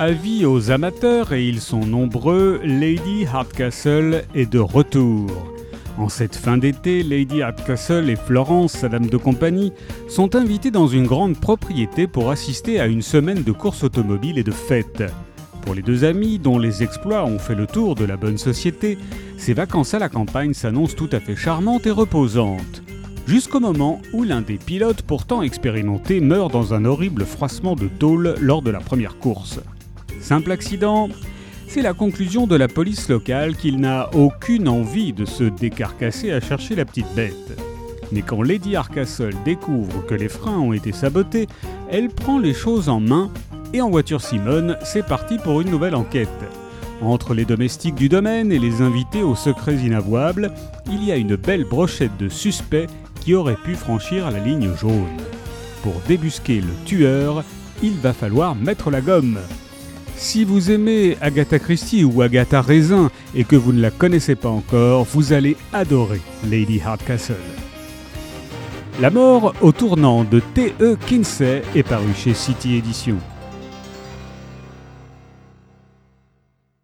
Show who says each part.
Speaker 1: Avis aux amateurs, et ils sont nombreux, Lady Hardcastle est de retour. En cette fin d'été, Lady Hardcastle et Florence, sa dame de compagnie, sont invitées dans une grande propriété pour assister à une semaine de course automobile et de fêtes. Pour les deux amis, dont les exploits ont fait le tour de la bonne société, ces vacances à la campagne s'annoncent tout à fait charmantes et reposantes. Jusqu'au moment où l'un des pilotes pourtant expérimentés meurt dans un horrible froissement de tôle lors de la première course. Simple accident C'est la conclusion de la police locale qu'il n'a aucune envie de se décarcasser à chercher la petite bête. Mais quand Lady Arcastle découvre que les freins ont été sabotés, elle prend les choses en main et en voiture Simone, c'est parti pour une nouvelle enquête. Entre les domestiques du domaine et les invités aux secrets inavouables, il y a une belle brochette de suspects qui auraient pu franchir la ligne jaune. Pour débusquer le tueur, il va falloir mettre la gomme. Si vous aimez Agatha Christie ou Agatha Raisin et que vous ne la connaissez pas encore, vous allez adorer Lady Hardcastle. La mort au tournant de T.E. Kinsey est paru chez City Edition.